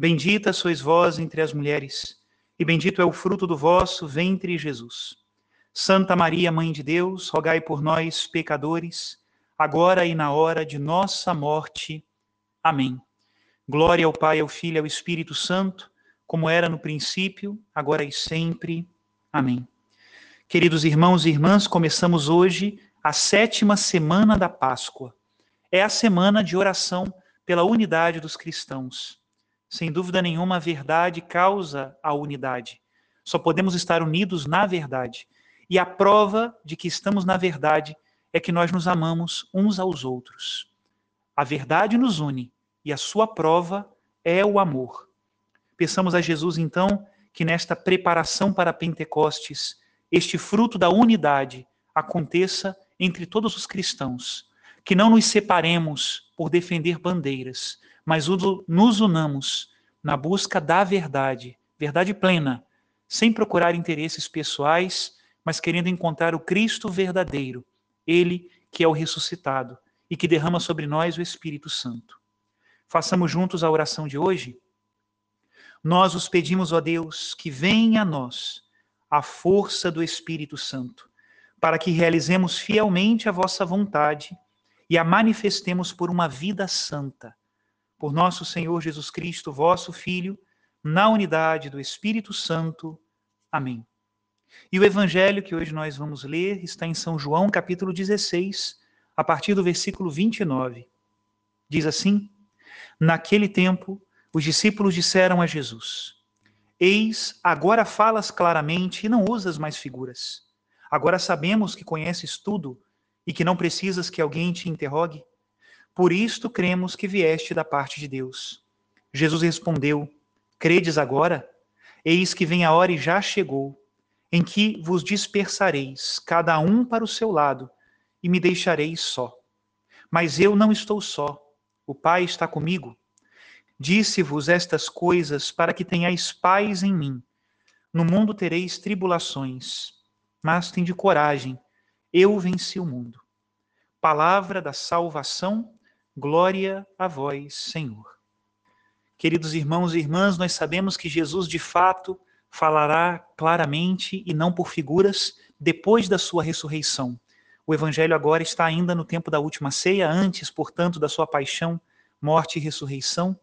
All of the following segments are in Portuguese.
Bendita sois vós entre as mulheres, e bendito é o fruto do vosso ventre, Jesus. Santa Maria, Mãe de Deus, rogai por nós, pecadores, agora e na hora de nossa morte. Amém. Glória ao Pai, ao Filho e ao Espírito Santo, como era no princípio, agora e sempre. Amém. Queridos irmãos e irmãs, começamos hoje a sétima semana da Páscoa. É a semana de oração pela unidade dos cristãos. Sem dúvida nenhuma, a verdade causa a unidade. Só podemos estar unidos na verdade. E a prova de que estamos na verdade é que nós nos amamos uns aos outros. A verdade nos une e a sua prova é o amor. Peçamos a Jesus, então, que nesta preparação para Pentecostes, este fruto da unidade aconteça entre todos os cristãos. Que não nos separemos por defender bandeiras, mas nos unamos na busca da verdade, verdade plena, sem procurar interesses pessoais, mas querendo encontrar o Cristo verdadeiro, ele que é o ressuscitado e que derrama sobre nós o Espírito Santo. Façamos juntos a oração de hoje. Nós os pedimos, ó Deus, que venha a nós a força do Espírito Santo, para que realizemos fielmente a vossa vontade e a manifestemos por uma vida santa por nosso Senhor Jesus Cristo, vosso Filho, na unidade do Espírito Santo. Amém. E o evangelho que hoje nós vamos ler está em São João, capítulo 16, a partir do versículo 29. Diz assim: Naquele tempo, os discípulos disseram a Jesus: Eis, agora falas claramente e não usas mais figuras. Agora sabemos que conheces tudo e que não precisas que alguém te interrogue. Por isto cremos que vieste da parte de Deus. Jesus respondeu: Credes agora? Eis que vem a hora e já chegou, em que vos dispersareis, cada um para o seu lado, e me deixareis só. Mas eu não estou só, o Pai está comigo. Disse-vos estas coisas para que tenhais paz em mim. No mundo tereis tribulações, mas tende coragem, eu venci o mundo. Palavra da salvação Glória a vós, Senhor. Queridos irmãos e irmãs, nós sabemos que Jesus de fato falará claramente e não por figuras depois da sua ressurreição. O evangelho agora está ainda no tempo da última ceia, antes, portanto, da sua paixão, morte e ressurreição.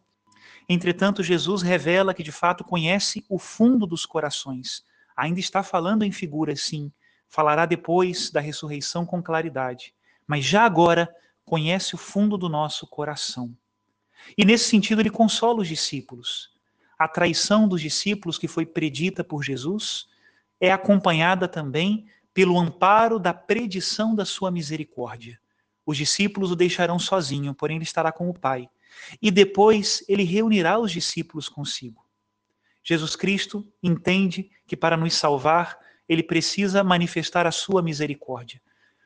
Entretanto, Jesus revela que de fato conhece o fundo dos corações. Ainda está falando em figuras, sim. Falará depois da ressurreição com claridade. Mas já agora conhece o fundo do nosso coração. E nesse sentido, ele consola os discípulos. A traição dos discípulos, que foi predita por Jesus, é acompanhada também pelo amparo da predição da sua misericórdia. Os discípulos o deixarão sozinho, porém ele estará com o Pai. E depois ele reunirá os discípulos consigo. Jesus Cristo entende que para nos salvar, ele precisa manifestar a sua misericórdia.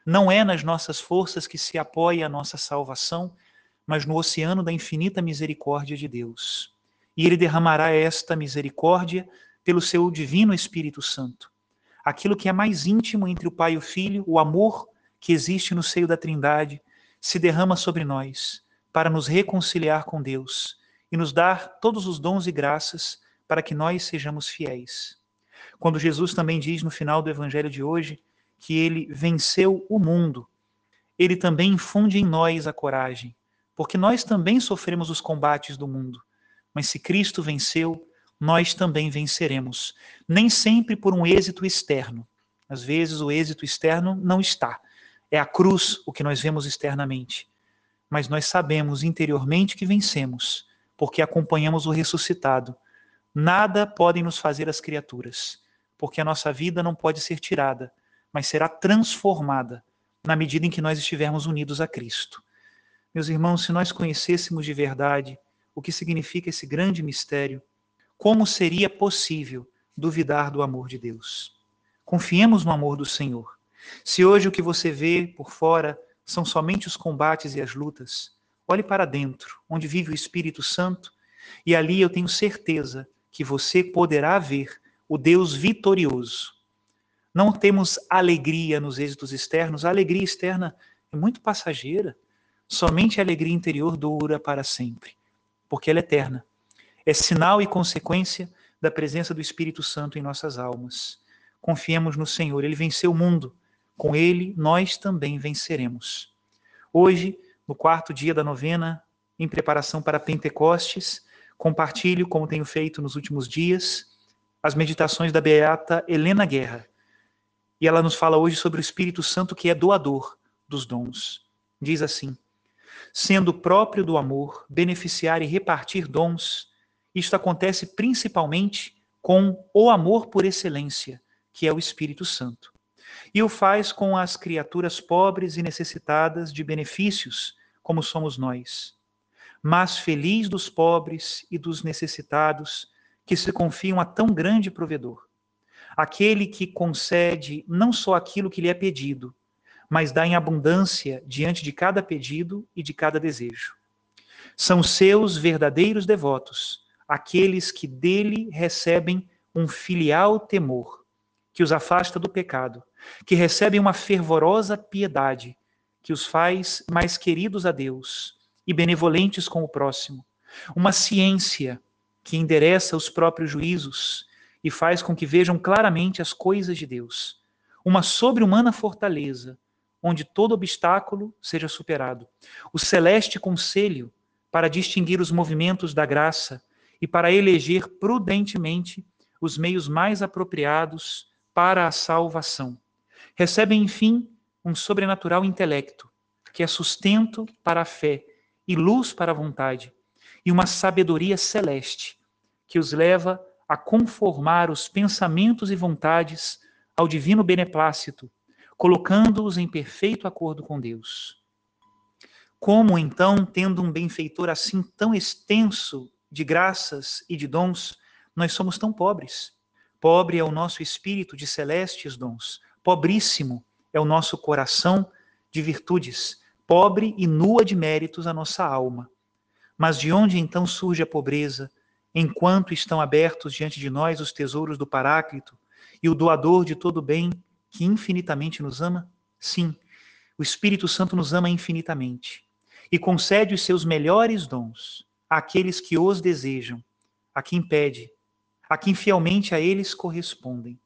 Não é nas nossas forças que se apoia a nossa salvação, mas no oceano da infinita misericórdia de Deus. E ele derramará esta misericórdia pelo seu divino Espírito Santo. Aquilo que é mais íntimo entre o Pai e o Filho, o amor que existe no seio da Trindade, se derrama sobre nós para nos reconciliar com Deus e nos dar todos os dons e graças para que nós sejamos fiéis. Quando Jesus também diz no final do evangelho de hoje que ele venceu o mundo, ele também infunde em nós a coragem, porque nós também sofremos os combates do mundo. Mas se Cristo venceu, nós também venceremos. Nem sempre por um êxito externo. Às vezes o êxito externo não está. É a cruz o que nós vemos externamente. Mas nós sabemos interiormente que vencemos, porque acompanhamos o ressuscitado. Nada podem nos fazer as criaturas, porque a nossa vida não pode ser tirada, mas será transformada na medida em que nós estivermos unidos a Cristo. Meus irmãos, se nós conhecêssemos de verdade o que significa esse grande mistério, como seria possível duvidar do amor de Deus? Confiemos no amor do Senhor. Se hoje o que você vê por fora são somente os combates e as lutas, olhe para dentro, onde vive o Espírito Santo, e ali eu tenho certeza que você poderá ver o Deus vitorioso. Não temos alegria nos êxitos externos, a alegria externa é muito passageira. Somente a alegria interior dura para sempre, porque ela é eterna. É sinal e consequência da presença do Espírito Santo em nossas almas. Confiemos no Senhor, ele venceu o mundo. Com ele nós também venceremos. Hoje, no quarto dia da novena, em preparação para Pentecostes, compartilho, como tenho feito nos últimos dias, as meditações da beata Helena Guerra. E ela nos fala hoje sobre o Espírito Santo que é doador dos dons. Diz assim: sendo próprio do amor, beneficiar e repartir dons, isto acontece principalmente com o amor por excelência, que é o Espírito Santo. E o faz com as criaturas pobres e necessitadas de benefícios, como somos nós. Mas feliz dos pobres e dos necessitados que se confiam a tão grande provedor. Aquele que concede não só aquilo que lhe é pedido, mas dá em abundância diante de cada pedido e de cada desejo. São seus verdadeiros devotos, aqueles que dele recebem um filial temor, que os afasta do pecado, que recebem uma fervorosa piedade, que os faz mais queridos a Deus e benevolentes com o próximo, uma ciência que endereça os próprios juízos e faz com que vejam claramente as coisas de Deus, uma sobre-humana fortaleza onde todo obstáculo seja superado. O celeste conselho para distinguir os movimentos da graça e para eleger prudentemente os meios mais apropriados para a salvação. Recebem, enfim, um sobrenatural intelecto, que é sustento para a fé e luz para a vontade, e uma sabedoria celeste, que os leva a conformar os pensamentos e vontades ao divino beneplácito colocando-os em perfeito acordo com Deus. Como então, tendo um benfeitor assim tão extenso de graças e de dons, nós somos tão pobres? Pobre é o nosso espírito de celestes dons, pobríssimo é o nosso coração de virtudes, pobre e nua de méritos a nossa alma. Mas de onde então surge a pobreza, enquanto estão abertos diante de nós os tesouros do Paráclito e o doador de todo bem que infinitamente nos ama? Sim, o Espírito Santo nos ama infinitamente e concede os seus melhores dons àqueles que os desejam, a quem pede, a quem fielmente a eles correspondem.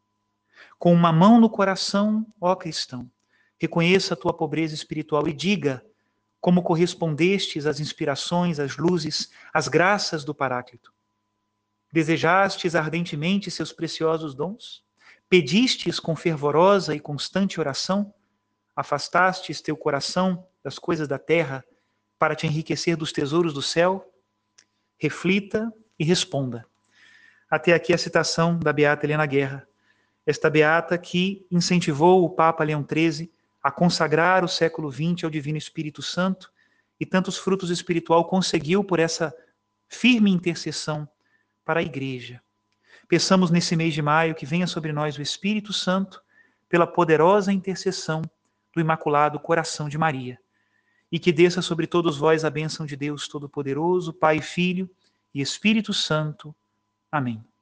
Com uma mão no coração, ó cristão, reconheça a tua pobreza espiritual e diga como correspondestes às inspirações, às luzes, às graças do Paráclito. Desejastes ardentemente seus preciosos dons? Pedistes com fervorosa e constante oração? Afastastes teu coração das coisas da terra para te enriquecer dos tesouros do céu? Reflita e responda. Até aqui a citação da Beata Helena Guerra, esta beata que incentivou o Papa Leão XIII a consagrar o século XX ao Divino Espírito Santo e tantos frutos espiritual conseguiu por essa firme intercessão para a Igreja. Peçamos nesse mês de maio que venha sobre nós o Espírito Santo pela poderosa intercessão do Imaculado Coração de Maria e que desça sobre todos vós a bênção de Deus Todo-Poderoso, Pai, Filho e Espírito Santo. Amém.